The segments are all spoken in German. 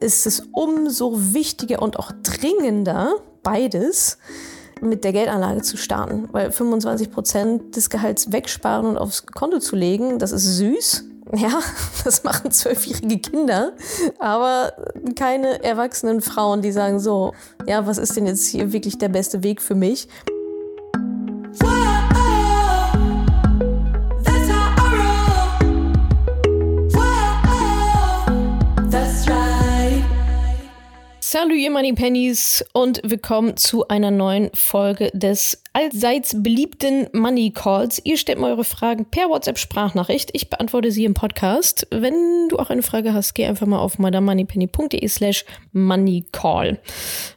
ist es umso wichtiger und auch dringender, beides mit der Geldanlage zu starten. Weil 25 Prozent des Gehalts wegsparen und aufs Konto zu legen, das ist süß. Ja, das machen zwölfjährige Kinder, aber keine erwachsenen Frauen, die sagen so, ja, was ist denn jetzt hier wirklich der beste Weg für mich? Salut ihr Money Pennies und willkommen zu einer neuen Folge des allseits beliebten Money Calls. Ihr stellt mir eure Fragen per WhatsApp Sprachnachricht. Ich beantworte sie im Podcast. Wenn du auch eine Frage hast, geh einfach mal auf madamoneypenny.de slash moneycall.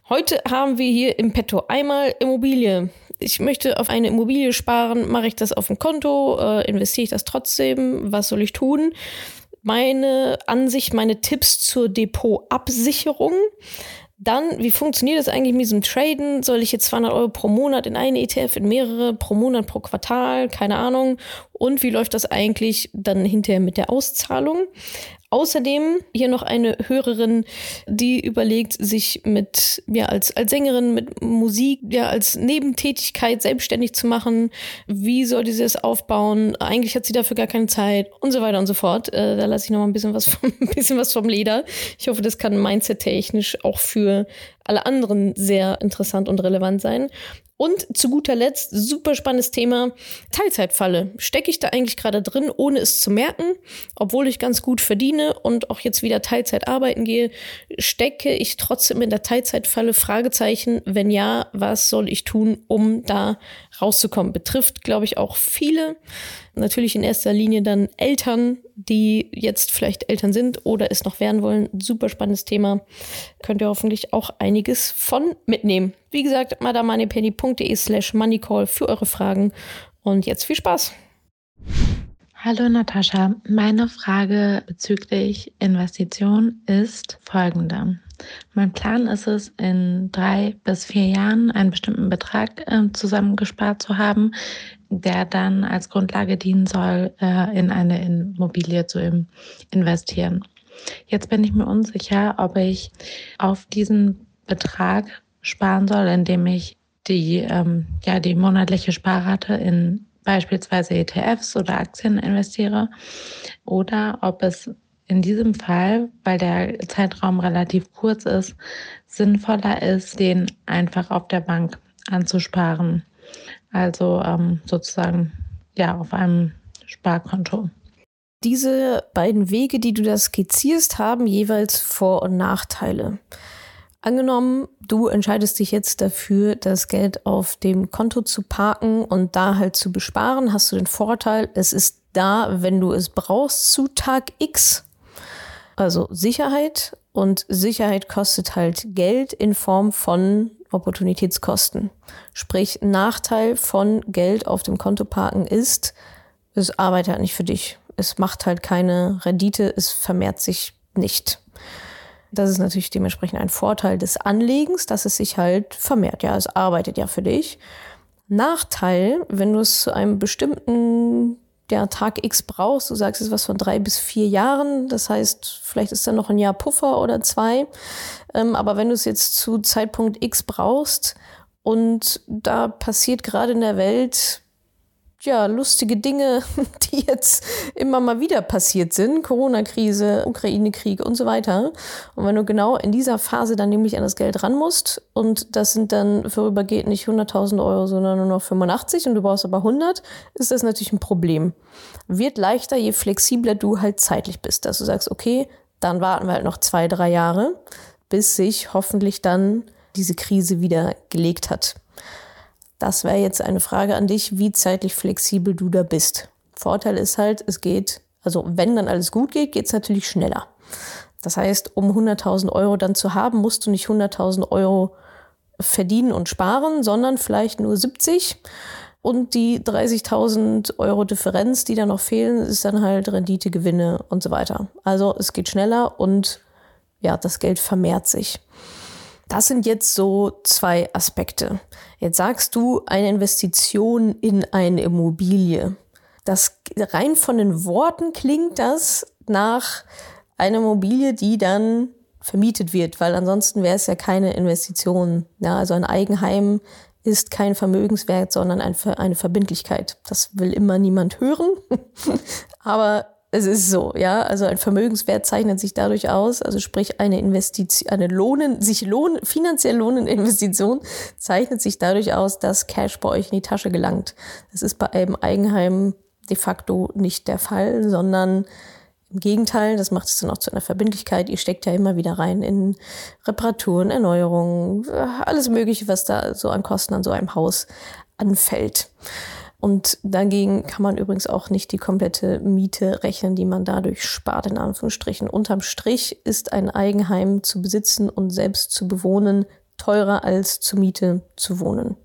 Heute haben wir hier im Petto einmal Immobilie. Ich möchte auf eine Immobilie sparen. Mache ich das auf dem Konto? Äh, investiere ich das trotzdem? Was soll ich tun? Meine Ansicht, meine Tipps zur Depotabsicherung. Dann, wie funktioniert das eigentlich mit diesem Traden? Soll ich jetzt 200 Euro pro Monat in eine ETF, in mehrere, pro Monat, pro Quartal? Keine Ahnung. Und wie läuft das eigentlich dann hinterher mit der Auszahlung? Außerdem hier noch eine Hörerin, die überlegt, sich mit, ja, als, als Sängerin, mit Musik, ja, als Nebentätigkeit selbstständig zu machen. Wie soll sie das aufbauen? Eigentlich hat sie dafür gar keine Zeit und so weiter und so fort. Äh, da lasse ich noch mal ein bisschen was vom, ein bisschen was vom Leder. Ich hoffe, das kann mindset-technisch auch für alle anderen sehr interessant und relevant sein. Und zu guter Letzt, super spannendes Thema, Teilzeitfalle. Stecke ich da eigentlich gerade drin, ohne es zu merken, obwohl ich ganz gut verdiene und auch jetzt wieder Teilzeit arbeiten gehe, stecke ich trotzdem in der Teilzeitfalle? Fragezeichen. Wenn ja, was soll ich tun, um da rauszukommen? Betrifft, glaube ich, auch viele. Natürlich in erster Linie dann Eltern, die jetzt vielleicht Eltern sind oder es noch werden wollen. Super spannendes Thema. Könnt ihr hoffentlich auch einiges von mitnehmen. Wie gesagt, madamoneypenny.de slash moneycall für eure Fragen. Und jetzt viel Spaß. Hallo Natascha, meine Frage bezüglich Investition ist folgende. Mein Plan ist es, in drei bis vier Jahren einen bestimmten Betrag äh, zusammengespart zu haben, der dann als Grundlage dienen soll, äh, in eine Immobilie zu investieren. Jetzt bin ich mir unsicher, ob ich auf diesen Betrag sparen soll, indem ich die, ähm, ja, die monatliche Sparrate in beispielsweise ETFs oder Aktien investiere oder ob es in diesem Fall, weil der Zeitraum relativ kurz ist, sinnvoller ist, den einfach auf der Bank anzusparen. Also ähm, sozusagen ja auf einem Sparkonto. Diese beiden Wege, die du da skizzierst, haben jeweils Vor- und Nachteile. Angenommen, du entscheidest dich jetzt dafür, das Geld auf dem Konto zu parken und da halt zu besparen, hast du den Vorteil, es ist da, wenn du es brauchst, zu Tag X. Also Sicherheit und Sicherheit kostet halt Geld in Form von Opportunitätskosten. Sprich, Nachteil von Geld auf dem Konto parken ist, es arbeitet halt nicht für dich. Es macht halt keine Rendite, es vermehrt sich nicht. Das ist natürlich dementsprechend ein Vorteil des Anlegens, dass es sich halt vermehrt. Ja, es arbeitet ja für dich. Nachteil, wenn du es zu einem bestimmten ja, Tag X brauchst, du sagst es was von drei bis vier Jahren, das heißt, vielleicht ist da noch ein Jahr Puffer oder zwei. Ähm, aber wenn du es jetzt zu Zeitpunkt X brauchst und da passiert gerade in der Welt ja, lustige Dinge, die jetzt immer mal wieder passiert sind. Corona-Krise, Ukraine-Krieg und so weiter. Und wenn du genau in dieser Phase dann nämlich an das Geld ran musst und das sind dann vorübergehend nicht 100.000 Euro, sondern nur noch 85 und du brauchst aber 100, ist das natürlich ein Problem. Wird leichter, je flexibler du halt zeitlich bist, dass du sagst, okay, dann warten wir halt noch zwei, drei Jahre, bis sich hoffentlich dann diese Krise wieder gelegt hat. Das wäre jetzt eine Frage an dich, wie zeitlich flexibel du da bist. Vorteil ist halt, es geht, also wenn dann alles gut geht, geht es natürlich schneller. Das heißt, um 100.000 Euro dann zu haben, musst du nicht 100.000 Euro verdienen und sparen, sondern vielleicht nur 70. Und die 30.000 Euro Differenz, die da noch fehlen, ist dann halt Rendite, Gewinne und so weiter. Also es geht schneller und ja, das Geld vermehrt sich. Das sind jetzt so zwei Aspekte. Jetzt sagst du eine Investition in eine Immobilie. Das rein von den Worten klingt das nach einer Immobilie, die dann vermietet wird, weil ansonsten wäre es ja keine Investition. Ja, also ein Eigenheim ist kein Vermögenswert, sondern ein, eine Verbindlichkeit. Das will immer niemand hören, aber es ist so, ja. Also ein Vermögenswert zeichnet sich dadurch aus, also sprich eine Investition, eine lohnen, sich lohnen, finanziell lohnende Investition zeichnet sich dadurch aus, dass Cash bei euch in die Tasche gelangt. Das ist bei einem Eigenheim de facto nicht der Fall, sondern im Gegenteil, das macht es dann auch zu einer Verbindlichkeit. Ihr steckt ja immer wieder rein in Reparaturen, Erneuerungen, alles Mögliche, was da so an Kosten an so einem Haus anfällt. Und dagegen kann man übrigens auch nicht die komplette Miete rechnen, die man dadurch spart, in Anführungsstrichen. Unterm Strich ist ein Eigenheim zu besitzen und selbst zu bewohnen teurer als zur Miete zu wohnen.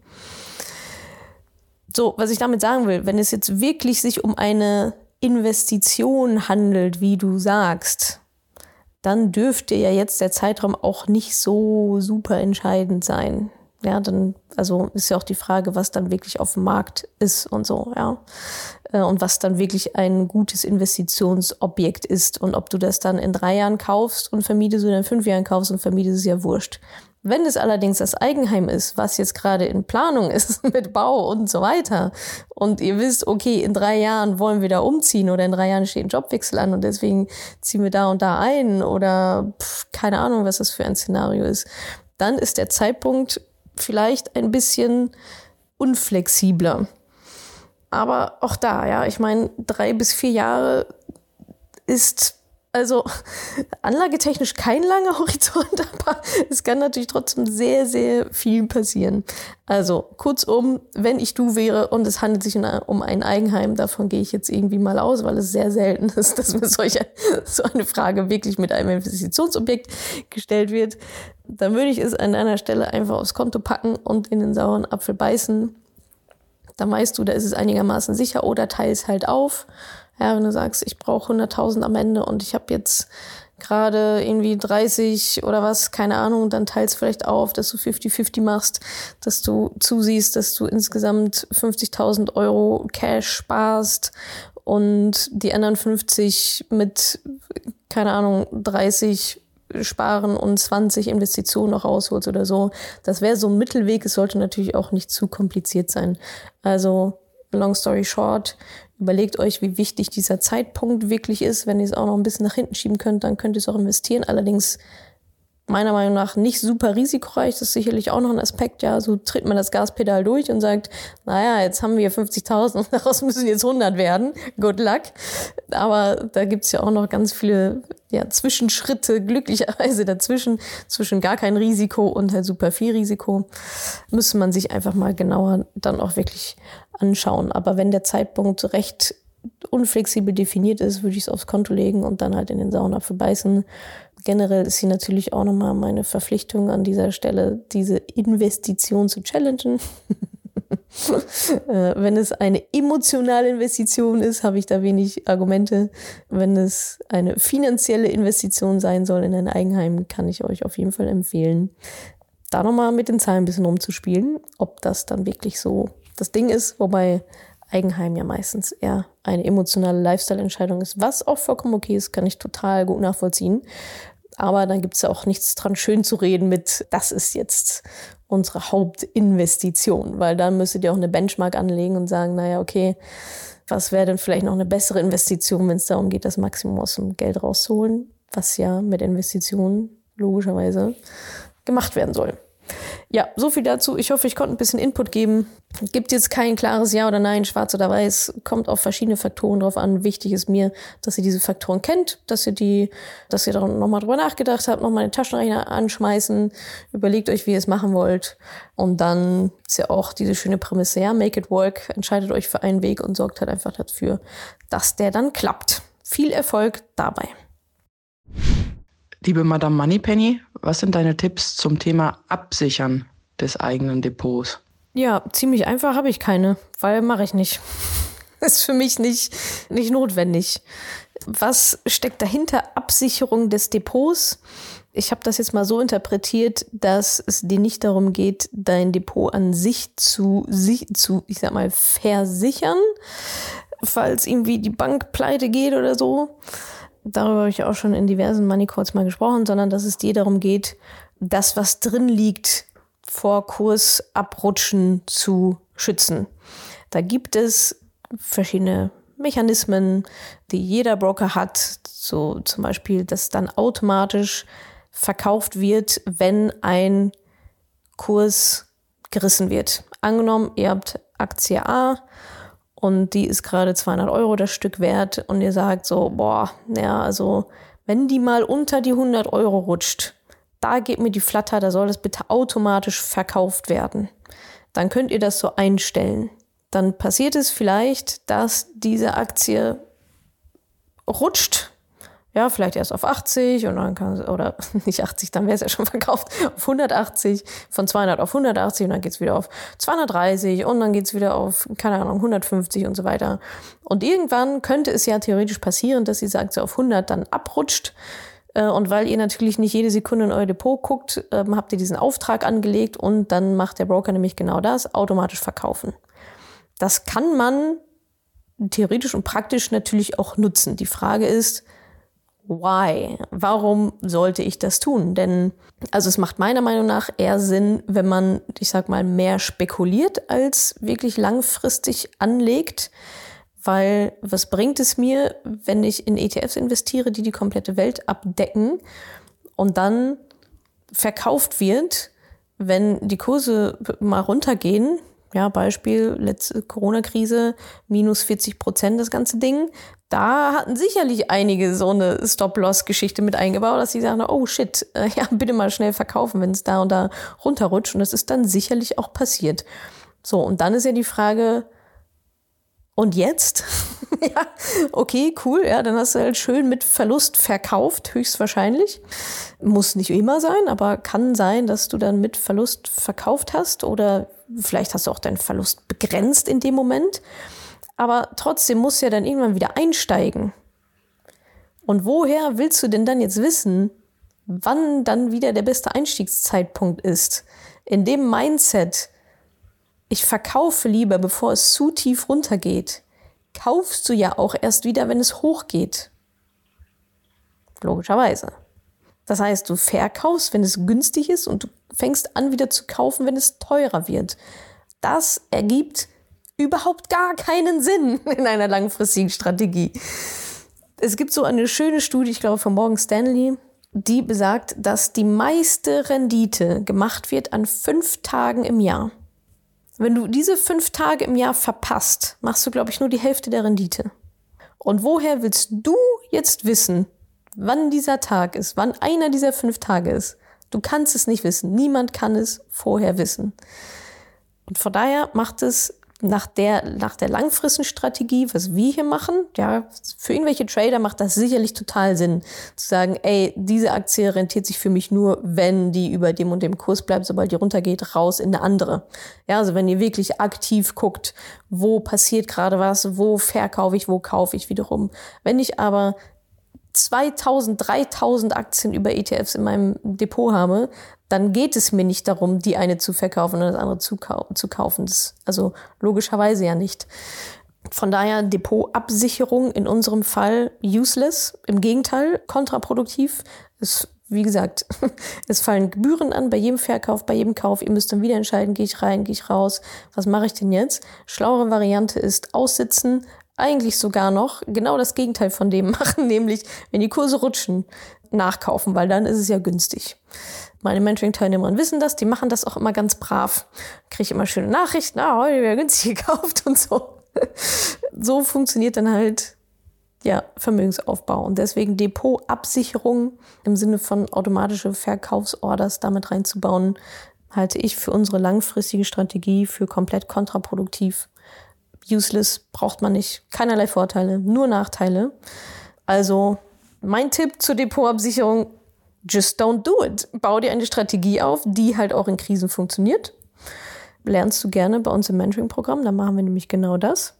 So, was ich damit sagen will, wenn es jetzt wirklich sich um eine Investition handelt, wie du sagst, dann dürfte ja jetzt der Zeitraum auch nicht so super entscheidend sein. Ja, dann, also ist ja auch die Frage, was dann wirklich auf dem Markt ist und so, ja. Äh, und was dann wirklich ein gutes Investitionsobjekt ist. Und ob du das dann in drei Jahren kaufst und vermietest oder in fünf Jahren kaufst und vermietest, ist ja wurscht. Wenn es allerdings das Eigenheim ist, was jetzt gerade in Planung ist mit Bau und so weiter, und ihr wisst, okay, in drei Jahren wollen wir da umziehen oder in drei Jahren steht ein Jobwechsel an und deswegen ziehen wir da und da ein oder pff, keine Ahnung, was das für ein Szenario ist, dann ist der Zeitpunkt vielleicht ein bisschen unflexibler. Aber auch da, ja, ich meine, drei bis vier Jahre ist also anlagetechnisch kein langer Horizont, aber es kann natürlich trotzdem sehr, sehr viel passieren. Also kurzum, wenn ich du wäre und es handelt sich um ein Eigenheim, davon gehe ich jetzt irgendwie mal aus, weil es sehr selten ist, dass mir solche, so eine Frage wirklich mit einem Investitionsobjekt gestellt wird, dann würde ich es an einer Stelle einfach aufs Konto packen und in den sauren Apfel beißen. Dann weißt du, da ist es einigermaßen sicher oder teil es halt auf ja, wenn du sagst, ich brauche 100.000 am Ende und ich habe jetzt gerade irgendwie 30 oder was, keine Ahnung, dann teilst vielleicht auf, dass du 50-50 machst, dass du zusiehst, dass du insgesamt 50.000 Euro Cash sparst und die anderen 50 mit, keine Ahnung, 30 sparen und 20 Investitionen noch rausholst oder so. Das wäre so ein Mittelweg. Es sollte natürlich auch nicht zu kompliziert sein. Also, long story short, Überlegt euch, wie wichtig dieser Zeitpunkt wirklich ist. Wenn ihr es auch noch ein bisschen nach hinten schieben könnt, dann könnt ihr es auch investieren. Allerdings meiner Meinung nach nicht super risikoreich. Das ist sicherlich auch noch ein Aspekt. Ja, so tritt man das Gaspedal durch und sagt, naja, jetzt haben wir 50.000 und daraus müssen jetzt 100 werden. Good luck. Aber da gibt's ja auch noch ganz viele ja, Zwischenschritte, glücklicherweise dazwischen, zwischen gar kein Risiko und halt super viel Risiko. Müsste man sich einfach mal genauer dann auch wirklich anschauen. Aber wenn der Zeitpunkt recht unflexibel definiert ist, würde ich es aufs Konto legen und dann halt in den Sauenapfel beißen generell ist sie natürlich auch nochmal meine Verpflichtung an dieser Stelle, diese Investition zu challengen. Äh, wenn es eine emotionale Investition ist, habe ich da wenig Argumente. Wenn es eine finanzielle Investition sein soll in ein Eigenheim, kann ich euch auf jeden Fall empfehlen, da nochmal mit den Zahlen ein bisschen rumzuspielen, ob das dann wirklich so das Ding ist, wobei Eigenheim ja meistens eher eine emotionale Lifestyle-Entscheidung ist, was auch vollkommen okay ist, kann ich total gut nachvollziehen. Aber dann gibt es ja auch nichts dran schön zu reden mit, das ist jetzt unsere Hauptinvestition, weil dann müsstet ihr auch eine Benchmark anlegen und sagen, naja, okay, was wäre denn vielleicht noch eine bessere Investition, wenn es darum geht, das Maximum aus dem Geld rauszuholen, was ja mit Investitionen logischerweise gemacht werden soll. Ja, so viel dazu. Ich hoffe, ich konnte ein bisschen Input geben. Gibt jetzt kein klares Ja oder Nein, schwarz oder weiß. Kommt auf verschiedene Faktoren drauf an. Wichtig ist mir, dass ihr diese Faktoren kennt, dass ihr die, dass ihr nochmal drüber nachgedacht habt, nochmal den Taschenrechner anschmeißen, überlegt euch, wie ihr es machen wollt. Und dann ist ja auch diese schöne Prämisse, ja, make it work. Entscheidet euch für einen Weg und sorgt halt einfach dafür, dass der dann klappt. Viel Erfolg dabei. Liebe Madame Moneypenny, was sind deine Tipps zum Thema Absichern des eigenen Depots? Ja, ziemlich einfach habe ich keine, weil mache ich nicht. ist für mich nicht, nicht notwendig. Was steckt dahinter? Absicherung des Depots. Ich habe das jetzt mal so interpretiert, dass es dir nicht darum geht, dein Depot an sich zu, zu ich sag mal, versichern, falls irgendwie die Bank pleite geht oder so, darüber habe ich auch schon in diversen Money Calls mal gesprochen, sondern dass es dir darum geht, das, was drin liegt, vor Kursabrutschen zu schützen. Da gibt es verschiedene Mechanismen, die jeder Broker hat, so zum Beispiel, dass dann automatisch verkauft wird, wenn ein Kurs gerissen wird. Angenommen, ihr habt Aktie A und die ist gerade 200 Euro das Stück wert und ihr sagt so, boah, ja, also wenn die mal unter die 100 Euro rutscht, da geht mir die Flatter, da soll das bitte automatisch verkauft werden. Dann könnt ihr das so einstellen. Dann passiert es vielleicht, dass diese Aktie rutscht ja, vielleicht erst auf 80 und dann kann oder nicht 80, dann wäre es ja schon verkauft, auf 180, von 200 auf 180 und dann geht's wieder auf 230 und dann geht's wieder auf, keine Ahnung, 150 und so weiter. Und irgendwann könnte es ja theoretisch passieren, dass sie sagt, so auf 100 dann abrutscht. Äh, und weil ihr natürlich nicht jede Sekunde in euer Depot guckt, ähm, habt ihr diesen Auftrag angelegt und dann macht der Broker nämlich genau das, automatisch verkaufen. Das kann man theoretisch und praktisch natürlich auch nutzen. Die Frage ist, why? Warum sollte ich das tun? Denn, also es macht meiner Meinung nach eher Sinn, wenn man, ich sag mal, mehr spekuliert als wirklich langfristig anlegt. Weil was bringt es mir, wenn ich in ETFs investiere, die die komplette Welt abdecken und dann verkauft wird, wenn die Kurse mal runtergehen, ja, Beispiel, letzte Corona-Krise, minus 40 Prozent das ganze Ding. Da hatten sicherlich einige so eine Stop-Loss-Geschichte mit eingebaut, dass sie sagen, oh shit, äh, ja, bitte mal schnell verkaufen, wenn es da und da runterrutscht. Und das ist dann sicherlich auch passiert. So, und dann ist ja die Frage, und jetzt? ja, okay, cool, ja, dann hast du halt schön mit Verlust verkauft, höchstwahrscheinlich. Muss nicht immer sein, aber kann sein, dass du dann mit Verlust verkauft hast oder vielleicht hast du auch deinen Verlust begrenzt in dem Moment. Aber trotzdem musst du ja dann irgendwann wieder einsteigen. Und woher willst du denn dann jetzt wissen, wann dann wieder der beste Einstiegszeitpunkt ist? In dem Mindset, ich verkaufe lieber, bevor es zu tief runtergeht, kaufst du ja auch erst wieder, wenn es hochgeht. Logischerweise. Das heißt, du verkaufst, wenn es günstig ist und du fängst an wieder zu kaufen, wenn es teurer wird. Das ergibt überhaupt gar keinen Sinn in einer langfristigen Strategie. Es gibt so eine schöne Studie, ich glaube von Morgan Stanley, die besagt, dass die meiste Rendite gemacht wird an fünf Tagen im Jahr. Wenn du diese fünf Tage im Jahr verpasst, machst du, glaube ich, nur die Hälfte der Rendite. Und woher willst du jetzt wissen, wann dieser Tag ist, wann einer dieser fünf Tage ist? Du kannst es nicht wissen. Niemand kann es vorher wissen. Und von daher macht es nach der, nach der langfristigen Strategie, was wir hier machen, ja, für irgendwelche Trader macht das sicherlich total Sinn, zu sagen, ey, diese Aktie rentiert sich für mich nur, wenn die über dem und dem Kurs bleibt, sobald die runtergeht, raus in eine andere. Ja, also wenn ihr wirklich aktiv guckt, wo passiert gerade was, wo verkaufe ich, wo kaufe ich wiederum. Wenn ich aber 2000, 3000 Aktien über ETFs in meinem Depot habe, dann geht es mir nicht darum, die eine zu verkaufen und das andere zu, kau zu kaufen. Das, also logischerweise ja nicht. Von daher Depotabsicherung in unserem Fall useless, im Gegenteil, kontraproduktiv. Es, wie gesagt, es fallen Gebühren an bei jedem Verkauf, bei jedem Kauf. Ihr müsst dann wieder entscheiden, gehe ich rein, gehe ich raus. Was mache ich denn jetzt? Schlauere Variante ist aussitzen, eigentlich sogar noch genau das Gegenteil von dem machen, nämlich wenn die Kurse rutschen, nachkaufen, weil dann ist es ja günstig. Meine Mentoring-Teilnehmer wissen das, die machen das auch immer ganz brav. Kriege ich immer schöne Nachrichten, ah, heute wäre günstig gekauft und so. so funktioniert dann halt ja, Vermögensaufbau. Und deswegen Depotabsicherung im Sinne von automatische Verkaufsorders damit reinzubauen, halte ich für unsere langfristige Strategie für komplett kontraproduktiv useless, braucht man nicht. Keinerlei Vorteile, nur Nachteile. Also mein Tipp zur Depotabsicherung, just don't do it. Bau dir eine Strategie auf, die halt auch in Krisen funktioniert. Lernst du gerne bei uns im Mentoring-Programm, da machen wir nämlich genau das.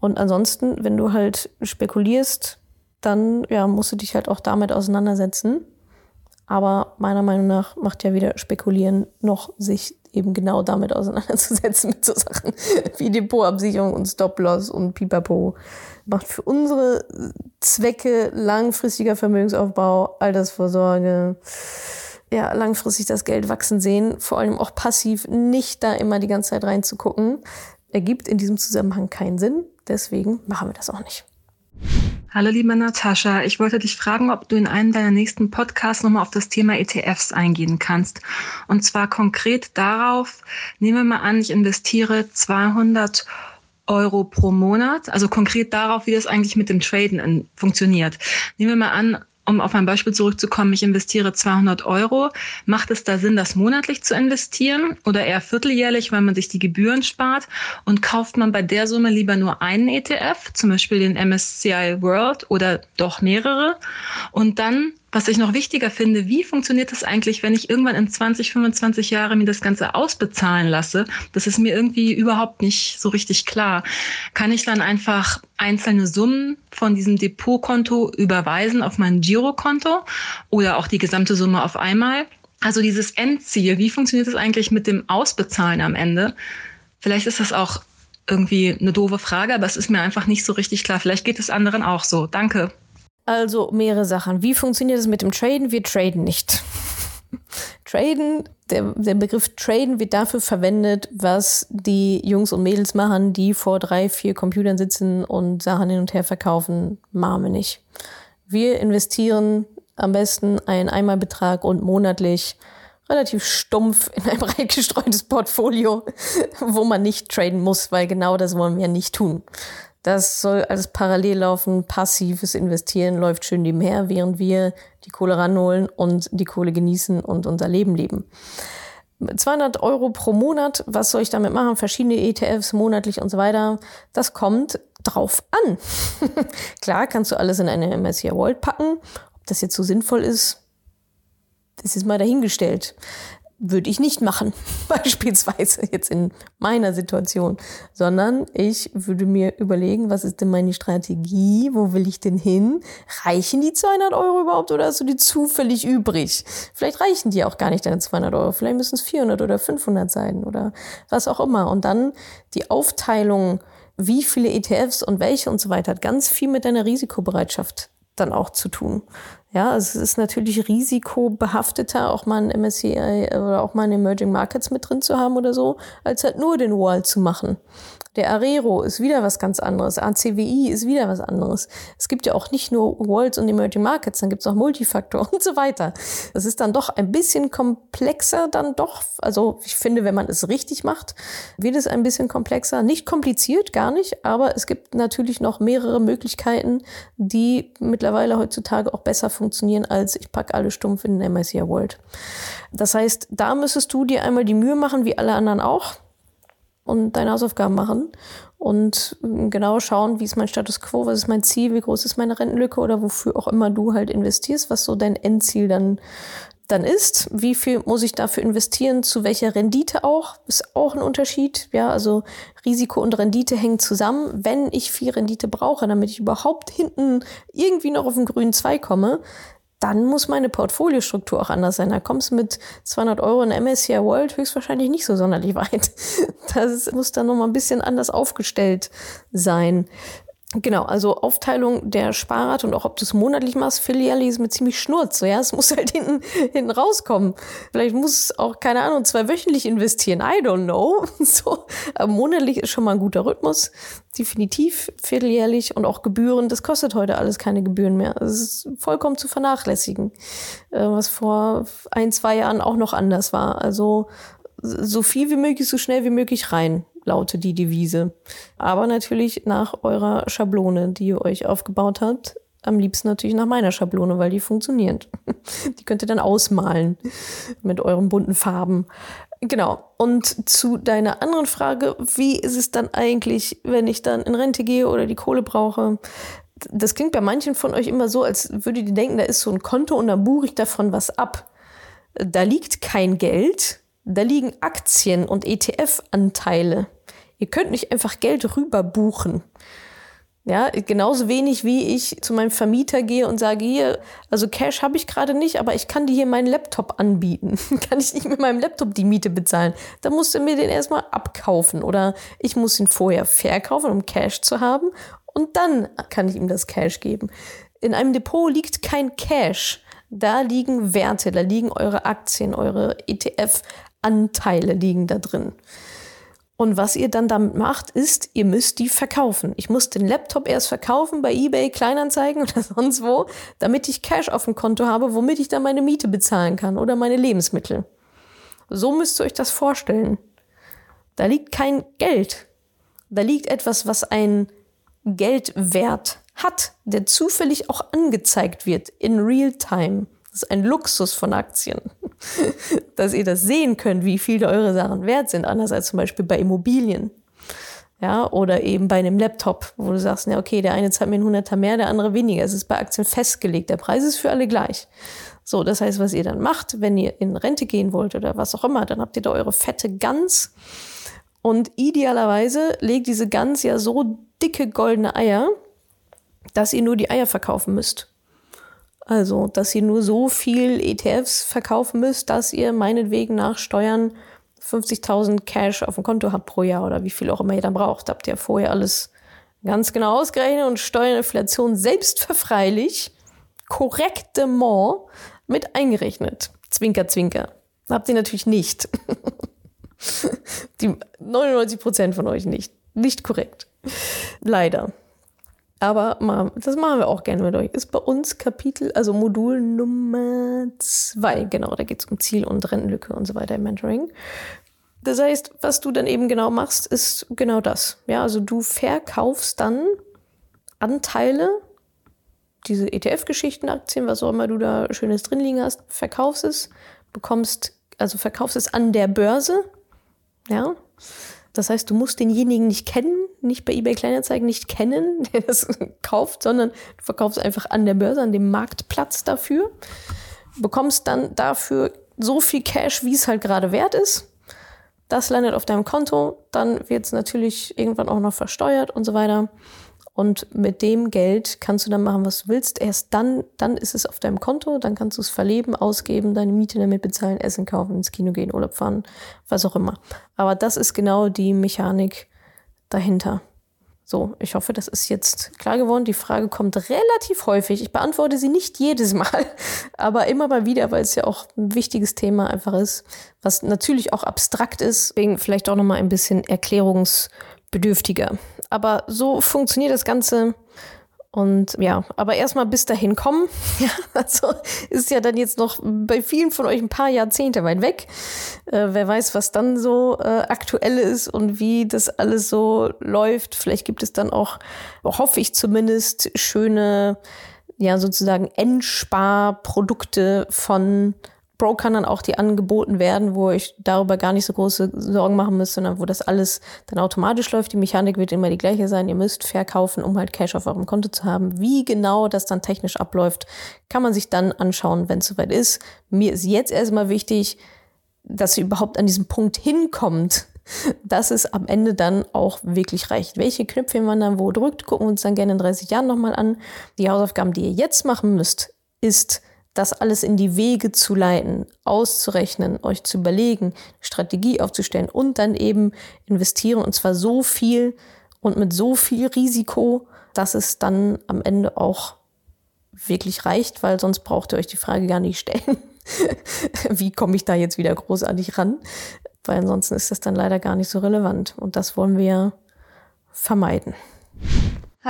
Und ansonsten, wenn du halt spekulierst, dann ja, musst du dich halt auch damit auseinandersetzen. Aber meiner Meinung nach macht ja weder Spekulieren noch sich eben genau damit auseinanderzusetzen mit so Sachen wie Depotabsicherung und Stop-Loss und Pipapo. Macht für unsere Zwecke langfristiger Vermögensaufbau, Altersvorsorge, ja, langfristig das Geld wachsen sehen, vor allem auch passiv, nicht da immer die ganze Zeit reinzugucken, ergibt in diesem Zusammenhang keinen Sinn. Deswegen machen wir das auch nicht. Hallo liebe Natascha, ich wollte dich fragen, ob du in einem deiner nächsten Podcasts nochmal auf das Thema ETFs eingehen kannst. Und zwar konkret darauf, nehmen wir mal an, ich investiere 200 Euro pro Monat, also konkret darauf, wie das eigentlich mit dem Traden funktioniert. Nehmen wir mal an, um auf mein Beispiel zurückzukommen, ich investiere 200 Euro. Macht es da Sinn, das monatlich zu investieren oder eher vierteljährlich, weil man sich die Gebühren spart? Und kauft man bei der Summe lieber nur einen ETF, zum Beispiel den MSCI World oder doch mehrere? Und dann was ich noch wichtiger finde, wie funktioniert das eigentlich, wenn ich irgendwann in 20, 25 Jahren mir das Ganze ausbezahlen lasse? Das ist mir irgendwie überhaupt nicht so richtig klar. Kann ich dann einfach einzelne Summen von diesem Depotkonto überweisen auf mein Girokonto oder auch die gesamte Summe auf einmal? Also dieses Endziel, wie funktioniert das eigentlich mit dem Ausbezahlen am Ende? Vielleicht ist das auch irgendwie eine doofe Frage, aber es ist mir einfach nicht so richtig klar. Vielleicht geht es anderen auch so. Danke. Also mehrere Sachen. Wie funktioniert es mit dem Traden? Wir traden nicht. traden, der, der Begriff traden wird dafür verwendet, was die Jungs und Mädels machen, die vor drei, vier Computern sitzen und Sachen hin und her verkaufen. Wir nicht. Wir investieren am besten einen Einmalbetrag und monatlich relativ stumpf in ein breit gestreutes Portfolio, wo man nicht traden muss, weil genau das wollen wir nicht tun. Das soll alles parallel laufen. Passives Investieren läuft schön nebenher, während wir die Kohle ranholen und die Kohle genießen und unser Leben leben. 200 Euro pro Monat, was soll ich damit machen? Verschiedene ETFs monatlich und so weiter. Das kommt drauf an. Klar, kannst du alles in eine MSCI World packen. Ob das jetzt so sinnvoll ist, das ist mal dahingestellt würde ich nicht machen, beispielsweise jetzt in meiner Situation, sondern ich würde mir überlegen, was ist denn meine Strategie, wo will ich denn hin? Reichen die 200 Euro überhaupt oder hast du die zufällig übrig? Vielleicht reichen die auch gar nicht deine 200 Euro, vielleicht müssen es 400 oder 500 sein oder was auch immer. Und dann die Aufteilung, wie viele ETFs und welche und so weiter, hat ganz viel mit deiner Risikobereitschaft dann auch zu tun. Ja, es ist natürlich risikobehafteter, auch mal ein MSCI oder auch mal ein Emerging Markets mit drin zu haben oder so, als halt nur den Wall zu machen. Der Arero ist wieder was ganz anderes. ACWI ist wieder was anderes. Es gibt ja auch nicht nur Worlds und Emerging Markets, dann gibt es auch Multifaktor und so weiter. Das ist dann doch ein bisschen komplexer dann doch. Also ich finde, wenn man es richtig macht, wird es ein bisschen komplexer. Nicht kompliziert, gar nicht, aber es gibt natürlich noch mehrere Möglichkeiten, die mittlerweile heutzutage auch besser funktionieren, als ich packe alle stumpf in den MSCI World. Das heißt, da müsstest du dir einmal die Mühe machen, wie alle anderen auch und deine Hausaufgaben machen und genau schauen, wie ist mein Status quo, was ist mein Ziel, wie groß ist meine Rentenlücke oder wofür auch immer du halt investierst, was so dein Endziel dann dann ist, wie viel muss ich dafür investieren, zu welcher Rendite auch, ist auch ein Unterschied. Ja, also Risiko und Rendite hängen zusammen. Wenn ich viel Rendite brauche, damit ich überhaupt hinten irgendwie noch auf den grünen Zweig komme, dann muss meine Portfoliostruktur auch anders sein. Da kommst du mit 200 Euro in MSCI World höchstwahrscheinlich nicht so sonderlich weit. Das muss dann nochmal ein bisschen anders aufgestellt sein. Genau, also Aufteilung der Sparrate und auch ob du es monatlich machst, filially ist mir ziemlich schnurz. So, ja, es muss halt hinten, hinten rauskommen. Vielleicht muss es auch, keine Ahnung, zwei wöchentlich investieren. I don't know. So, aber monatlich ist schon mal ein guter Rhythmus. Definitiv vierteljährlich und auch Gebühren. Das kostet heute alles keine Gebühren mehr. Es ist vollkommen zu vernachlässigen. Äh, was vor ein, zwei Jahren auch noch anders war. Also, so viel wie möglich, so schnell wie möglich rein lautet die Devise. Aber natürlich nach eurer Schablone, die ihr euch aufgebaut habt. Am liebsten natürlich nach meiner Schablone, weil die funktioniert. Die könnt ihr dann ausmalen mit euren bunten Farben. Genau. Und zu deiner anderen Frage, wie ist es dann eigentlich, wenn ich dann in Rente gehe oder die Kohle brauche? Das klingt bei manchen von euch immer so, als würdet ihr denken, da ist so ein Konto und dann buche ich davon was ab. Da liegt kein Geld, da liegen Aktien und ETF-Anteile. Ihr könnt nicht einfach Geld rüber buchen. Ja, genauso wenig wie ich zu meinem Vermieter gehe und sage, hier, also Cash habe ich gerade nicht, aber ich kann dir hier meinen Laptop anbieten. kann ich nicht mit meinem Laptop die Miete bezahlen. Da musst du mir den erstmal abkaufen oder ich muss ihn vorher verkaufen, um Cash zu haben und dann kann ich ihm das Cash geben. In einem Depot liegt kein Cash. Da liegen Werte, da liegen eure Aktien, eure ETF-Anteile liegen da drin. Und was ihr dann damit macht, ist, ihr müsst die verkaufen. Ich muss den Laptop erst verkaufen bei eBay, Kleinanzeigen oder sonst wo, damit ich Cash auf dem Konto habe, womit ich dann meine Miete bezahlen kann oder meine Lebensmittel. So müsst ihr euch das vorstellen. Da liegt kein Geld. Da liegt etwas, was ein Geldwert hat, der zufällig auch angezeigt wird in Real Time. Ist ein Luxus von Aktien, dass ihr das sehen könnt, wie viel eure Sachen wert sind. Anders als zum Beispiel bei Immobilien. Ja, oder eben bei einem Laptop, wo du sagst, ja, okay, der eine zahlt mir einen Hunderter mehr, der andere weniger. Es ist bei Aktien festgelegt. Der Preis ist für alle gleich. So, das heißt, was ihr dann macht, wenn ihr in Rente gehen wollt oder was auch immer, dann habt ihr da eure fette Gans. Und idealerweise legt diese Gans ja so dicke goldene Eier, dass ihr nur die Eier verkaufen müsst. Also, dass ihr nur so viel ETFs verkaufen müsst, dass ihr meinetwegen nach Steuern 50.000 Cash auf dem Konto habt pro Jahr oder wie viel auch immer ihr dann braucht. Habt ihr vorher alles ganz genau ausgerechnet und Steuerinflation selbstverfreilich, korrektement mit eingerechnet. Zwinker, zwinker. Habt ihr natürlich nicht. Die 99 Prozent von euch nicht. Nicht korrekt. Leider. Aber das machen wir auch gerne mit euch. Ist bei uns Kapitel, also Modul Nummer zwei. Genau, da geht es um Ziel- und Rentenlücke und so weiter im Mentoring. Das heißt, was du dann eben genau machst, ist genau das. Ja, also du verkaufst dann Anteile, diese ETF-Geschichten, Aktien, was auch immer du da Schönes drin liegen hast, verkaufst es, bekommst, also verkaufst es an der Börse. Ja, das heißt, du musst denjenigen nicht kennen, nicht bei eBay Kleinanzeigen nicht kennen, der das kauft, sondern du verkaufst einfach an der Börse, an dem Marktplatz dafür, bekommst dann dafür so viel Cash, wie es halt gerade wert ist. Das landet auf deinem Konto, dann wird es natürlich irgendwann auch noch versteuert und so weiter. Und mit dem Geld kannst du dann machen, was du willst. Erst dann, dann ist es auf deinem Konto, dann kannst du es verleben, ausgeben, deine Miete damit bezahlen, Essen kaufen, ins Kino gehen, Urlaub fahren, was auch immer. Aber das ist genau die Mechanik dahinter. So, ich hoffe, das ist jetzt klar geworden. Die Frage kommt relativ häufig. Ich beantworte sie nicht jedes Mal, aber immer mal wieder, weil es ja auch ein wichtiges Thema einfach ist, was natürlich auch abstrakt ist, deswegen vielleicht auch noch mal ein bisschen erklärungsbedürftiger aber so funktioniert das Ganze. Und ja, aber erstmal bis dahin kommen. Ja, also ist ja dann jetzt noch bei vielen von euch ein paar Jahrzehnte weit weg. Äh, wer weiß, was dann so äh, aktuell ist und wie das alles so läuft. Vielleicht gibt es dann auch, hoffe ich zumindest, schöne, ja, sozusagen Endsparprodukte von Brokern dann auch die angeboten werden, wo ich darüber gar nicht so große Sorgen machen müsst, sondern wo das alles dann automatisch läuft. Die Mechanik wird immer die gleiche sein. Ihr müsst verkaufen, um halt Cash auf eurem Konto zu haben. Wie genau das dann technisch abläuft, kann man sich dann anschauen, wenn es soweit ist. Mir ist jetzt erstmal wichtig, dass ihr überhaupt an diesem Punkt hinkommt, dass es am Ende dann auch wirklich reicht. Welche Knöpfe man dann wo drückt, gucken wir uns dann gerne in 30 Jahren nochmal an. Die Hausaufgaben, die ihr jetzt machen müsst, ist das alles in die Wege zu leiten, auszurechnen, euch zu überlegen, Strategie aufzustellen und dann eben investieren und zwar so viel und mit so viel Risiko, dass es dann am Ende auch wirklich reicht, weil sonst braucht ihr euch die Frage gar nicht stellen. Wie komme ich da jetzt wieder großartig ran? Weil ansonsten ist das dann leider gar nicht so relevant und das wollen wir vermeiden.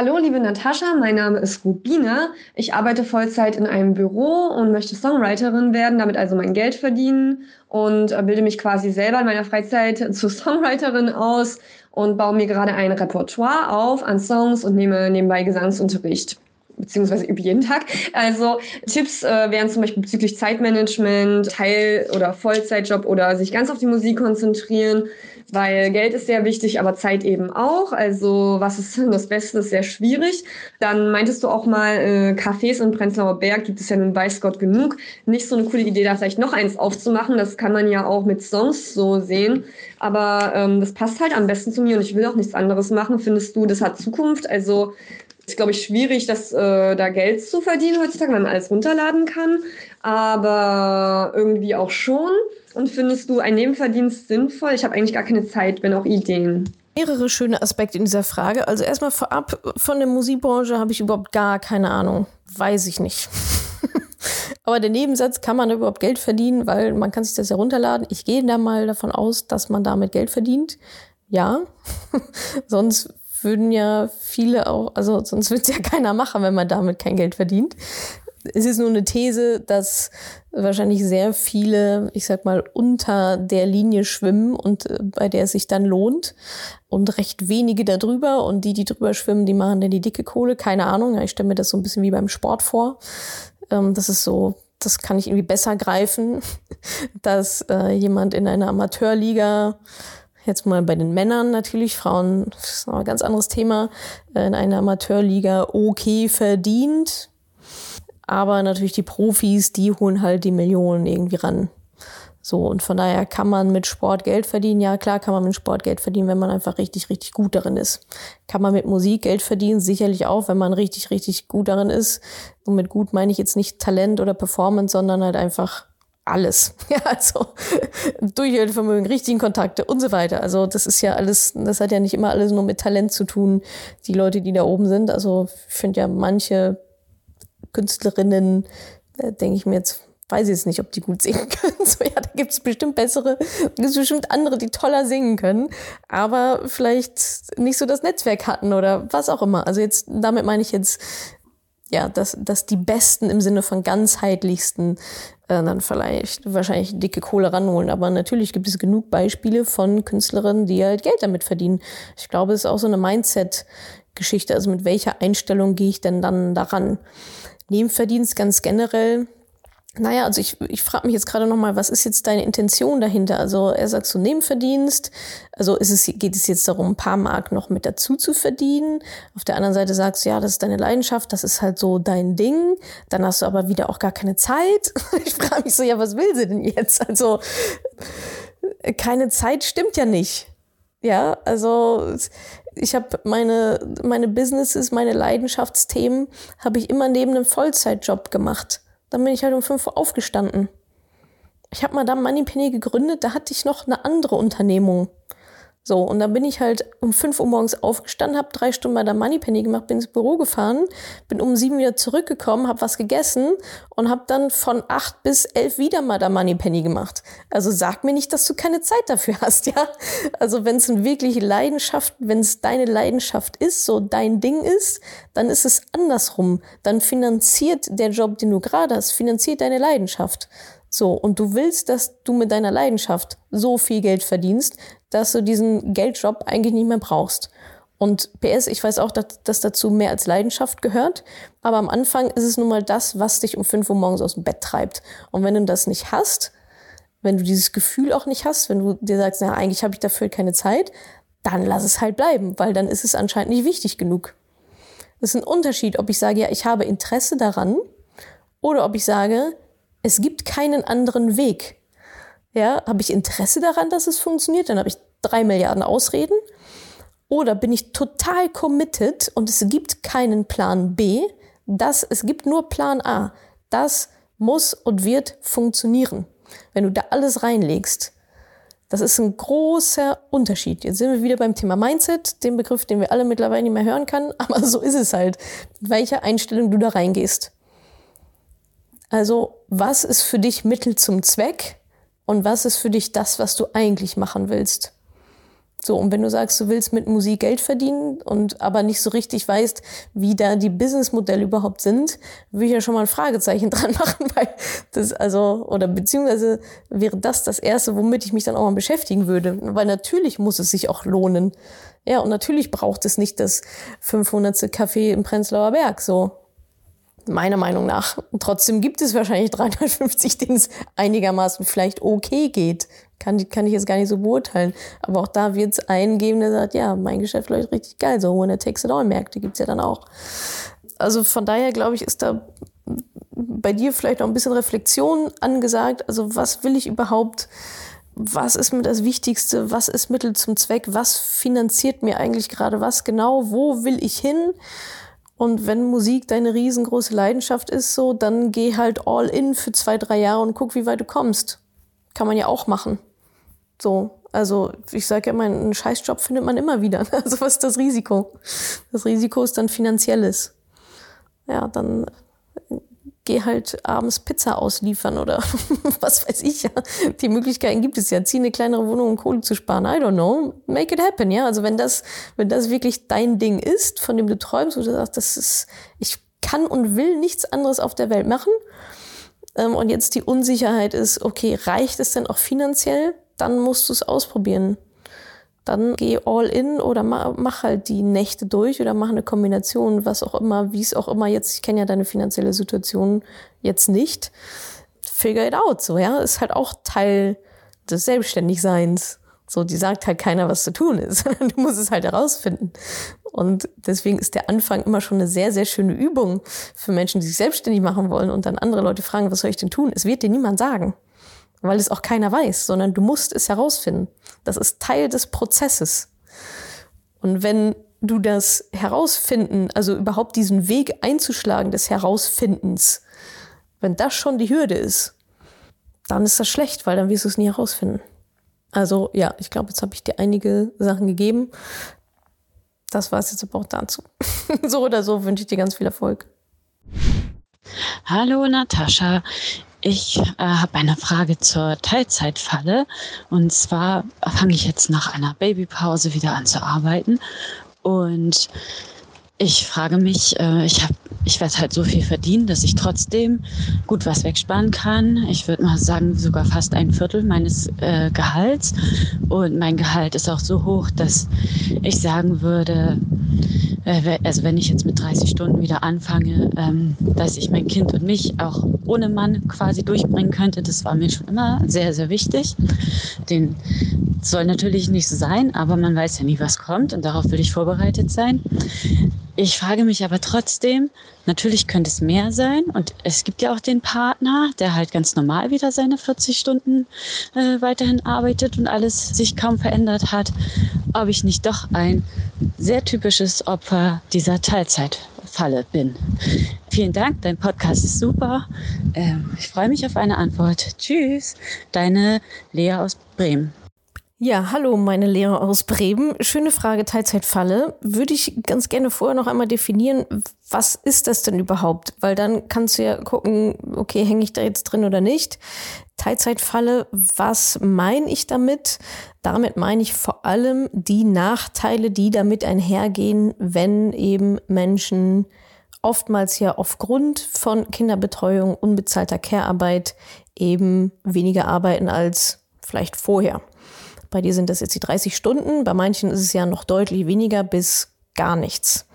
Hallo, liebe Natascha, mein Name ist Rubina. Ich arbeite Vollzeit in einem Büro und möchte Songwriterin werden, damit also mein Geld verdienen und äh, bilde mich quasi selber in meiner Freizeit zur Songwriterin aus und baue mir gerade ein Repertoire auf an Songs und nehme nebenbei Gesangsunterricht beziehungsweise übe jeden Tag. Also Tipps äh, wären zum Beispiel bezüglich Zeitmanagement, Teil- oder Vollzeitjob oder sich ganz auf die Musik konzentrieren, weil Geld ist sehr wichtig, aber Zeit eben auch. Also was ist denn das Beste, ist sehr schwierig. Dann meintest du auch mal, äh, Cafés in Prenzlauer Berg gibt es ja nun weiß Gott genug. Nicht so eine coole Idee, da vielleicht noch eins aufzumachen. Das kann man ja auch mit Songs so sehen. Aber ähm, das passt halt am besten zu mir und ich will auch nichts anderes machen. Findest du, das hat Zukunft? Also ist, glaube ich, schwierig, das, äh, da Geld zu verdienen heutzutage, weil man alles runterladen kann. Aber irgendwie auch schon. Und findest du einen Nebenverdienst sinnvoll? Ich habe eigentlich gar keine Zeit, wenn auch Ideen. Mehrere schöne Aspekte in dieser Frage. Also erstmal vorab, von der Musikbranche habe ich überhaupt gar keine Ahnung. Weiß ich nicht. Aber der Nebensatz, kann man überhaupt Geld verdienen, weil man kann sich das ja runterladen. Ich gehe da mal davon aus, dass man damit Geld verdient. Ja, sonst würden ja viele auch, also sonst wird es ja keiner machen, wenn man damit kein Geld verdient. Es ist nur eine These, dass wahrscheinlich sehr viele, ich sag mal, unter der Linie schwimmen und äh, bei der es sich dann lohnt und recht wenige da drüber und die, die drüber schwimmen, die machen dann die dicke Kohle. Keine Ahnung, ich stelle mir das so ein bisschen wie beim Sport vor. Ähm, das ist so, das kann ich irgendwie besser greifen, dass äh, jemand in einer Amateurliga jetzt mal bei den Männern natürlich, Frauen das ist noch ein ganz anderes Thema, äh, in einer Amateurliga okay verdient. Aber natürlich die Profis, die holen halt die Millionen irgendwie ran. So, und von daher kann man mit Sport Geld verdienen. Ja, klar kann man mit Sport Geld verdienen, wenn man einfach richtig, richtig gut darin ist. Kann man mit Musik Geld verdienen? Sicherlich auch, wenn man richtig, richtig gut darin ist. Und mit gut meine ich jetzt nicht Talent oder Performance, sondern halt einfach alles. Ja, also Durchhaltevermögen, richtigen Kontakte und so weiter. Also das ist ja alles, das hat ja nicht immer alles nur mit Talent zu tun, die Leute, die da oben sind. Also ich finde ja manche Künstlerinnen, äh, denke ich mir jetzt, weiß ich jetzt nicht, ob die gut singen können. So, ja, da gibt es bestimmt bessere, gibt es bestimmt andere, die toller singen können, aber vielleicht nicht so das Netzwerk hatten oder was auch immer. Also jetzt, damit meine ich jetzt, ja, dass, dass die Besten im Sinne von ganzheitlichsten äh, dann vielleicht wahrscheinlich dicke Kohle ranholen. Aber natürlich gibt es genug Beispiele von Künstlerinnen, die halt Geld damit verdienen. Ich glaube, es ist auch so eine Mindset-Geschichte. Also mit welcher Einstellung gehe ich denn dann daran? Nebenverdienst ganz generell naja, also ich, ich frage mich jetzt gerade nochmal, was ist jetzt deine Intention dahinter? Also er sagt so Nebenverdienst, also ist es, geht es jetzt darum, ein paar Mark noch mit dazu zu verdienen? Auf der anderen Seite sagst du, ja, das ist deine Leidenschaft, das ist halt so dein Ding. Dann hast du aber wieder auch gar keine Zeit. Ich frage mich so, ja, was will sie denn jetzt? Also keine Zeit stimmt ja nicht. Ja, also ich habe meine, meine Businesses, meine Leidenschaftsthemen, habe ich immer neben einem Vollzeitjob gemacht. Dann bin ich halt um 5 Uhr aufgestanden. Ich habe Madame Moneypenny gegründet, da hatte ich noch eine andere Unternehmung. So, und dann bin ich halt um 5 Uhr morgens aufgestanden, habe drei Stunden bei der Moneypenny gemacht, bin ins Büro gefahren, bin um sieben wieder zurückgekommen, habe was gegessen und habe dann von acht bis elf wieder mal der Moneypenny gemacht. Also sag mir nicht, dass du keine Zeit dafür hast, ja? Also wenn es eine wirkliche Leidenschaft, wenn es deine Leidenschaft ist, so dein Ding ist, dann ist es andersrum. Dann finanziert der Job, den du gerade hast, finanziert deine Leidenschaft. So, und du willst, dass du mit deiner Leidenschaft so viel Geld verdienst, dass du diesen Geldjob eigentlich nicht mehr brauchst. Und PS, ich weiß auch, dass, dass dazu mehr als Leidenschaft gehört. Aber am Anfang ist es nun mal das, was dich um 5 Uhr morgens aus dem Bett treibt. Und wenn du das nicht hast, wenn du dieses Gefühl auch nicht hast, wenn du dir sagst, na, eigentlich habe ich dafür keine Zeit, dann lass es halt bleiben, weil dann ist es anscheinend nicht wichtig genug. Das ist ein Unterschied, ob ich sage, ja, ich habe Interesse daran oder ob ich sage, es gibt keinen anderen Weg. Ja, habe ich Interesse daran, dass es funktioniert? Dann habe ich drei Milliarden Ausreden. Oder bin ich total committed und es gibt keinen Plan B? Das, es gibt nur Plan A. Das muss und wird funktionieren. Wenn du da alles reinlegst, das ist ein großer Unterschied. Jetzt sind wir wieder beim Thema Mindset, dem Begriff, den wir alle mittlerweile nicht mehr hören können, aber so ist es halt, welche Einstellung du da reingehst. Also, was ist für dich Mittel zum Zweck und was ist für dich das, was du eigentlich machen willst? So, und wenn du sagst, du willst mit Musik Geld verdienen und aber nicht so richtig weißt, wie da die Businessmodelle überhaupt sind, würde ich ja schon mal ein Fragezeichen dran machen, weil das also, oder beziehungsweise wäre das das Erste, womit ich mich dann auch mal beschäftigen würde. Weil natürlich muss es sich auch lohnen. Ja, und natürlich braucht es nicht das 500. Café im Prenzlauer Berg, so meiner Meinung nach. Und trotzdem gibt es wahrscheinlich 350, denen es einigermaßen vielleicht okay geht. Kann, kann ich jetzt gar nicht so beurteilen. Aber auch da wird es einen geben, der sagt, ja, mein Geschäft läuft richtig geil. So hohe Takes it all Märkte gibt's ja dann auch. Also von daher glaube ich, ist da bei dir vielleicht noch ein bisschen Reflexion angesagt. Also was will ich überhaupt? Was ist mir das Wichtigste? Was ist Mittel zum Zweck? Was finanziert mir eigentlich gerade was genau? Wo will ich hin? Und wenn Musik deine riesengroße Leidenschaft ist, so, dann geh halt all in für zwei, drei Jahre und guck, wie weit du kommst. Kann man ja auch machen. So, also ich sage ja immer, einen Scheißjob findet man immer wieder. Also was ist das Risiko? Das Risiko ist dann finanzielles. Ja, dann geh halt abends Pizza ausliefern oder was weiß ich. Ja. Die Möglichkeiten gibt es ja. Zieh eine kleinere Wohnung, um Kohle zu sparen. I don't know. Make it happen, ja. Also wenn das, wenn das wirklich dein Ding ist, von dem du träumst, wo du sagst, das ist, ich kann und will nichts anderes auf der Welt machen. Ähm, und jetzt die Unsicherheit ist, okay, reicht es denn auch finanziell? Dann musst du es ausprobieren dann geh all in oder mach halt die Nächte durch oder mach eine Kombination, was auch immer, wie es auch immer jetzt, ich kenne ja deine finanzielle Situation jetzt nicht. Figure it out, so, ja, ist halt auch Teil des Selbstständigseins. So, die sagt halt keiner, was zu tun ist, sondern du musst es halt herausfinden. Und deswegen ist der Anfang immer schon eine sehr, sehr schöne Übung für Menschen, die sich selbstständig machen wollen und dann andere Leute fragen, was soll ich denn tun? Es wird dir niemand sagen weil es auch keiner weiß, sondern du musst es herausfinden. Das ist Teil des Prozesses. Und wenn du das herausfinden, also überhaupt diesen Weg einzuschlagen des Herausfindens, wenn das schon die Hürde ist, dann ist das schlecht, weil dann wirst du es nie herausfinden. Also ja, ich glaube, jetzt habe ich dir einige Sachen gegeben. Das war es jetzt aber auch dazu. so oder so wünsche ich dir ganz viel Erfolg. Hallo Natascha, ich äh, habe eine Frage zur Teilzeitfalle. Und zwar fange ich jetzt nach einer Babypause wieder an zu arbeiten. Und ich frage mich, äh, ich ich werde halt so viel verdienen, dass ich trotzdem gut was wegsparen kann. Ich würde mal sagen, sogar fast ein Viertel meines äh, Gehalts. Und mein Gehalt ist auch so hoch, dass ich sagen würde, also wenn ich jetzt mit 30 Stunden wieder anfange, ähm, dass ich mein Kind und mich auch ohne Mann quasi durchbringen könnte, das war mir schon immer sehr, sehr wichtig. Den soll natürlich nicht so sein, aber man weiß ja nie, was kommt und darauf will ich vorbereitet sein. Ich frage mich aber trotzdem, natürlich könnte es mehr sein und es gibt ja auch den Partner, der halt ganz normal wieder seine 40 Stunden äh, weiterhin arbeitet und alles sich kaum verändert hat, ob ich nicht doch ein sehr typisches Opfer dieser Teilzeitfalle bin. Vielen Dank, dein Podcast ist super. Ähm, ich freue mich auf eine Antwort. Tschüss, deine Lea aus Bremen. Ja, hallo, meine Lehrer aus Bremen. Schöne Frage, Teilzeitfalle. Würde ich ganz gerne vorher noch einmal definieren, was ist das denn überhaupt? Weil dann kannst du ja gucken, okay, hänge ich da jetzt drin oder nicht. Teilzeitfalle, was meine ich damit? Damit meine ich vor allem die Nachteile, die damit einhergehen, wenn eben Menschen oftmals ja aufgrund von Kinderbetreuung, unbezahlter Care-Arbeit eben weniger arbeiten als vielleicht vorher. Bei dir sind das jetzt die 30 Stunden, bei manchen ist es ja noch deutlich weniger bis gar nichts.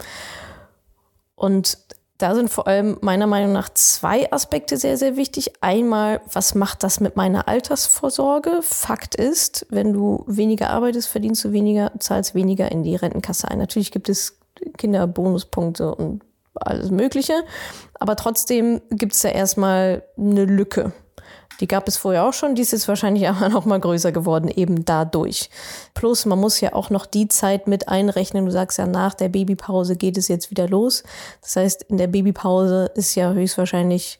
Und da sind vor allem meiner Meinung nach zwei Aspekte sehr, sehr wichtig. Einmal, was macht das mit meiner Altersvorsorge? Fakt ist, wenn du weniger arbeitest, verdienst du weniger, zahlst weniger in die Rentenkasse ein. Natürlich gibt es Kinderbonuspunkte und alles Mögliche, aber trotzdem gibt es da erstmal eine Lücke. Die gab es vorher auch schon, die ist jetzt wahrscheinlich aber noch mal größer geworden, eben dadurch. Plus, man muss ja auch noch die Zeit mit einrechnen. Du sagst ja, nach der Babypause geht es jetzt wieder los. Das heißt, in der Babypause ist ja höchstwahrscheinlich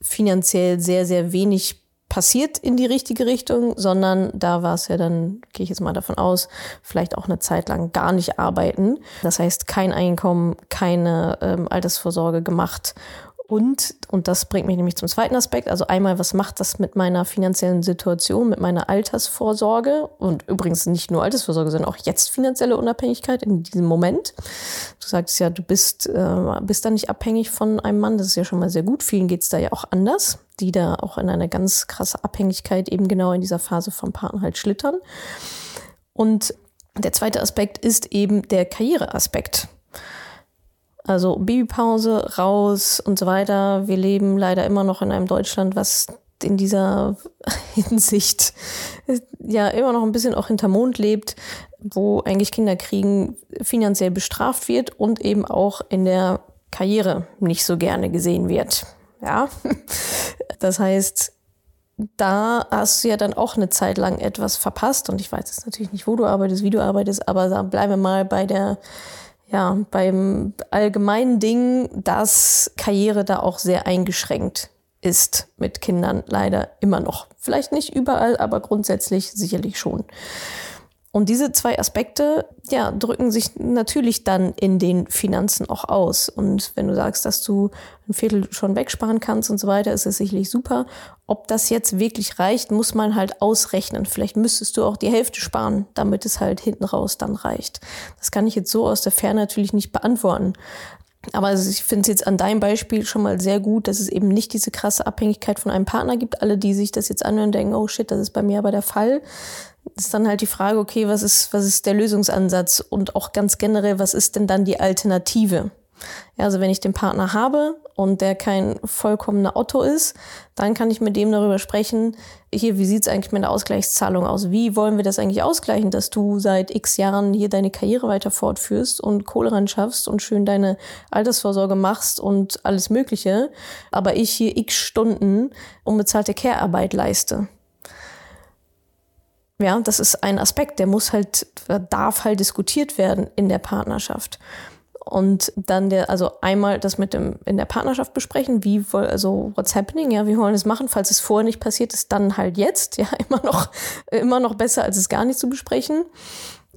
finanziell sehr, sehr wenig passiert in die richtige Richtung, sondern da war es ja dann, gehe ich jetzt mal davon aus, vielleicht auch eine Zeit lang gar nicht arbeiten. Das heißt, kein Einkommen, keine ähm, Altersvorsorge gemacht und, und das bringt mich nämlich zum zweiten Aspekt, also einmal, was macht das mit meiner finanziellen Situation, mit meiner Altersvorsorge und übrigens nicht nur Altersvorsorge, sondern auch jetzt finanzielle Unabhängigkeit in diesem Moment. Du sagst ja, du bist, äh, bist da nicht abhängig von einem Mann, das ist ja schon mal sehr gut. Vielen geht's da ja auch anders, die da auch in eine ganz krasse Abhängigkeit eben genau in dieser Phase vom Partner halt schlittern. Und der zweite Aspekt ist eben der Karriereaspekt. Also Babypause, raus und so weiter. Wir leben leider immer noch in einem Deutschland, was in dieser Hinsicht ja immer noch ein bisschen auch hinter Mond lebt, wo eigentlich Kinderkriegen finanziell bestraft wird und eben auch in der Karriere nicht so gerne gesehen wird. Ja, das heißt, da hast du ja dann auch eine Zeit lang etwas verpasst und ich weiß jetzt natürlich nicht, wo du arbeitest, wie du arbeitest, aber bleiben wir mal bei der ja, beim allgemeinen Ding, dass Karriere da auch sehr eingeschränkt ist mit Kindern leider immer noch. Vielleicht nicht überall, aber grundsätzlich sicherlich schon. Und diese zwei Aspekte, ja, drücken sich natürlich dann in den Finanzen auch aus. Und wenn du sagst, dass du ein Viertel schon wegsparen kannst und so weiter, ist es sicherlich super. Ob das jetzt wirklich reicht, muss man halt ausrechnen. Vielleicht müsstest du auch die Hälfte sparen, damit es halt hinten raus dann reicht. Das kann ich jetzt so aus der Ferne natürlich nicht beantworten. Aber ich finde es jetzt an deinem Beispiel schon mal sehr gut, dass es eben nicht diese krasse Abhängigkeit von einem Partner gibt. Alle, die sich das jetzt anhören, denken, oh shit, das ist bei mir aber der Fall. Ist dann halt die Frage, okay, was ist, was ist der Lösungsansatz? Und auch ganz generell, was ist denn dann die Alternative? Ja, also wenn ich den Partner habe und der kein vollkommener Otto ist, dann kann ich mit dem darüber sprechen, hier, wie sieht's eigentlich mit der Ausgleichszahlung aus? Wie wollen wir das eigentlich ausgleichen, dass du seit x Jahren hier deine Karriere weiter fortführst und Kohle ran schaffst und schön deine Altersvorsorge machst und alles Mögliche, aber ich hier x Stunden unbezahlte Care-Arbeit leiste? Ja, das ist ein Aspekt, der muss halt, darf halt diskutiert werden in der Partnerschaft. Und dann der, also einmal das mit dem in der Partnerschaft besprechen, wie also what's happening, ja, wie wollen wir das machen, falls es vorher nicht passiert ist, dann halt jetzt, ja, immer noch, immer noch besser, als es gar nicht zu besprechen.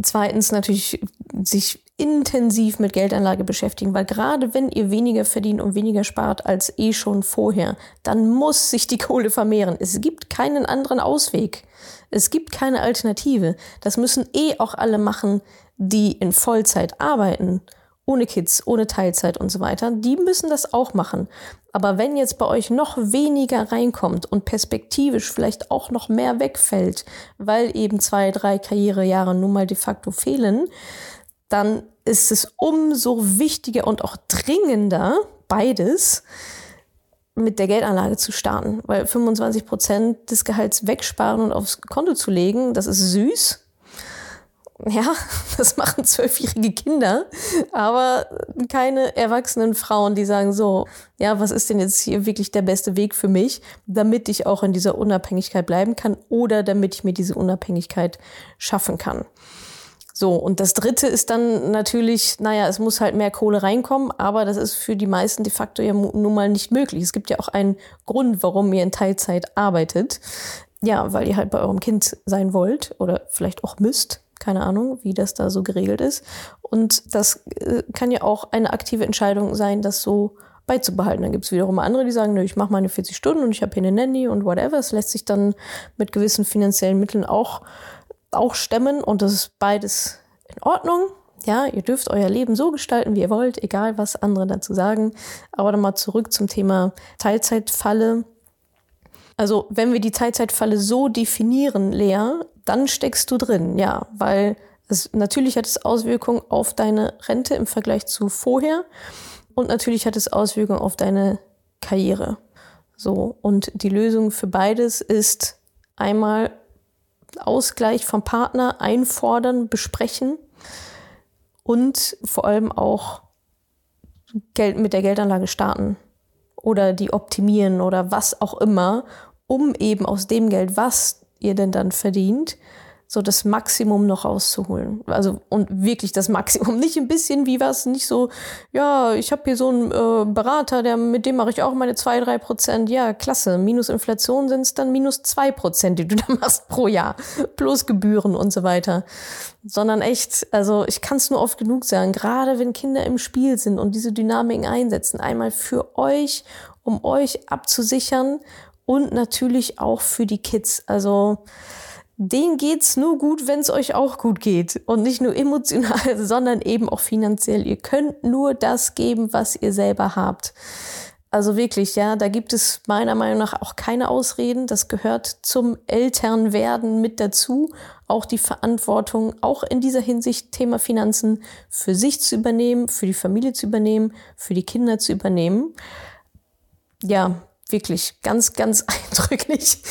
Zweitens natürlich sich intensiv mit Geldanlage beschäftigen, weil gerade wenn ihr weniger verdient und weniger spart als eh schon vorher, dann muss sich die Kohle vermehren. Es gibt keinen anderen Ausweg. Es gibt keine Alternative. Das müssen eh auch alle machen, die in Vollzeit arbeiten ohne Kids, ohne Teilzeit und so weiter, die müssen das auch machen. Aber wenn jetzt bei euch noch weniger reinkommt und perspektivisch vielleicht auch noch mehr wegfällt, weil eben zwei, drei Karrierejahre nun mal de facto fehlen, dann ist es umso wichtiger und auch dringender, beides, mit der Geldanlage zu starten. Weil 25 Prozent des Gehalts wegsparen und aufs Konto zu legen, das ist süß. Ja, das machen zwölfjährige Kinder, aber keine erwachsenen Frauen, die sagen so, ja, was ist denn jetzt hier wirklich der beste Weg für mich, damit ich auch in dieser Unabhängigkeit bleiben kann oder damit ich mir diese Unabhängigkeit schaffen kann. So, und das dritte ist dann natürlich, naja, es muss halt mehr Kohle reinkommen, aber das ist für die meisten de facto ja nun mal nicht möglich. Es gibt ja auch einen Grund, warum ihr in Teilzeit arbeitet. Ja, weil ihr halt bei eurem Kind sein wollt oder vielleicht auch müsst. Keine Ahnung, wie das da so geregelt ist. Und das äh, kann ja auch eine aktive Entscheidung sein, das so beizubehalten. Dann gibt es wiederum andere, die sagen, ich mache meine 40 Stunden und ich habe hier eine Nanny und whatever. Es lässt sich dann mit gewissen finanziellen Mitteln auch, auch stemmen und das ist beides in Ordnung. Ja, ihr dürft euer Leben so gestalten, wie ihr wollt, egal was andere dazu sagen. Aber dann mal zurück zum Thema Teilzeitfalle. Also, wenn wir die Teilzeitfalle so definieren, Lea, dann steckst du drin, ja, weil es, natürlich hat es Auswirkungen auf deine Rente im Vergleich zu vorher und natürlich hat es Auswirkungen auf deine Karriere. So, und die Lösung für beides ist einmal Ausgleich vom Partner einfordern, besprechen und vor allem auch Geld mit der Geldanlage starten oder die optimieren oder was auch immer, um eben aus dem Geld, was ihr denn dann verdient, so das Maximum noch rauszuholen. Also und wirklich das Maximum, nicht ein bisschen wie was, nicht so, ja, ich habe hier so einen äh, Berater, der mit dem mache ich auch meine zwei drei Prozent. Ja, klasse. Minus Inflation sind es dann minus zwei Prozent, die du da machst pro Jahr, plus Gebühren und so weiter. Sondern echt, also ich kann es nur oft genug sagen, gerade wenn Kinder im Spiel sind und diese Dynamiken einsetzen, einmal für euch, um euch abzusichern und natürlich auch für die Kids. Also denen geht's nur gut, wenn es euch auch gut geht. Und nicht nur emotional, sondern eben auch finanziell. Ihr könnt nur das geben, was ihr selber habt. Also wirklich, ja, da gibt es meiner Meinung nach auch keine Ausreden. Das gehört zum Elternwerden mit dazu. Auch die Verantwortung, auch in dieser Hinsicht Thema Finanzen für sich zu übernehmen, für die Familie zu übernehmen, für die Kinder zu übernehmen. Ja, wirklich ganz, ganz eindrücklich.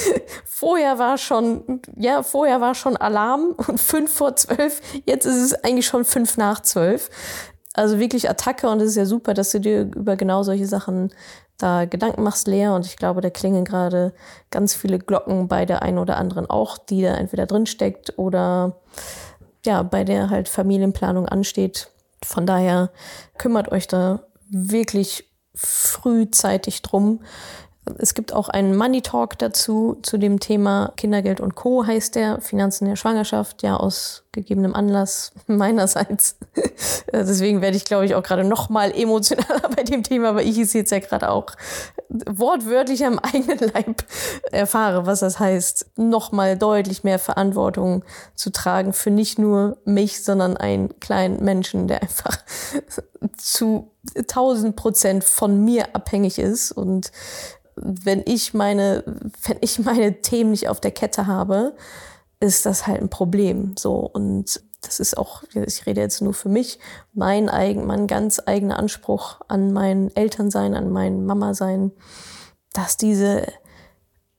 Vorher war schon, ja, vorher war schon Alarm und fünf vor zwölf. Jetzt ist es eigentlich schon fünf nach zwölf. Also wirklich Attacke und es ist ja super, dass du dir über genau solche Sachen da Gedanken machst, Lea. Und ich glaube, da klingen gerade ganz viele Glocken bei der einen oder anderen auch, die da entweder drin steckt oder ja, bei der halt Familienplanung ansteht. Von daher kümmert euch da wirklich frühzeitig drum. Es gibt auch einen Money Talk dazu, zu dem Thema Kindergeld und Co. heißt der, Finanzen der Schwangerschaft, ja aus gegebenem Anlass meinerseits. Deswegen werde ich, glaube ich, auch gerade noch mal emotionaler bei dem Thema, weil ich es jetzt ja gerade auch wortwörtlich am eigenen Leib erfahre, was das heißt, noch mal deutlich mehr Verantwortung zu tragen für nicht nur mich, sondern einen kleinen Menschen, der einfach zu 1000 Prozent von mir abhängig ist und wenn ich meine, wenn ich meine Themen nicht auf der Kette habe, ist das halt ein Problem. So und das ist auch, ich rede jetzt nur für mich, mein eigen, mein ganz eigener Anspruch an mein Elternsein, an mein Mama-Sein, dass diese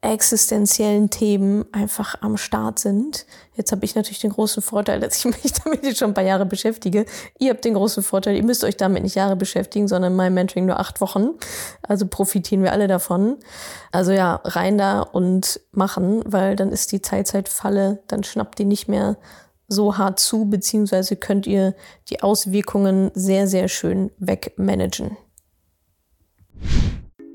existenziellen Themen einfach am Start sind. Jetzt habe ich natürlich den großen Vorteil, dass ich mich damit jetzt schon ein paar Jahre beschäftige. Ihr habt den großen Vorteil, ihr müsst euch damit nicht Jahre beschäftigen, sondern mein Mentoring nur acht Wochen. Also profitieren wir alle davon. Also ja, rein da und machen, weil dann ist die Teilzeitfalle, dann schnappt die nicht mehr so hart zu, beziehungsweise könnt ihr die Auswirkungen sehr, sehr schön wegmanagen.